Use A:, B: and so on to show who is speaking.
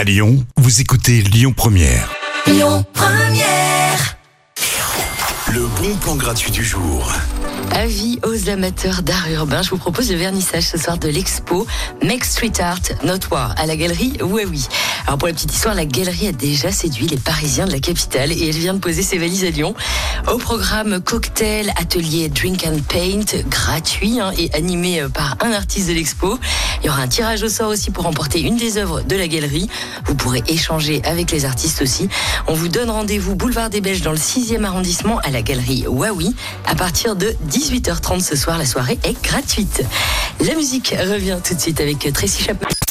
A: À Lyon, vous écoutez Lyon Première.
B: Lyon Première.
A: Le bon plan gratuit du jour.
C: Avis aux amateurs d'art urbain, je vous propose le vernissage ce soir de l'expo Make Street Art Not War à la galerie Oui. Alors pour la petite histoire, la galerie a déjà séduit les Parisiens de la capitale et elle vient de poser ses valises à Lyon. Au programme cocktail, atelier Drink and Paint gratuit hein, et animé euh, par un artiste de l'expo. Il y aura un tirage au sort aussi pour remporter une des œuvres de la galerie. Vous pourrez échanger avec les artistes aussi. On vous donne rendez-vous boulevard des Belges dans le 6e arrondissement à la galerie Huawei à partir de 18h30 ce soir. La soirée est gratuite. La musique revient tout de suite avec Tracy Chapman.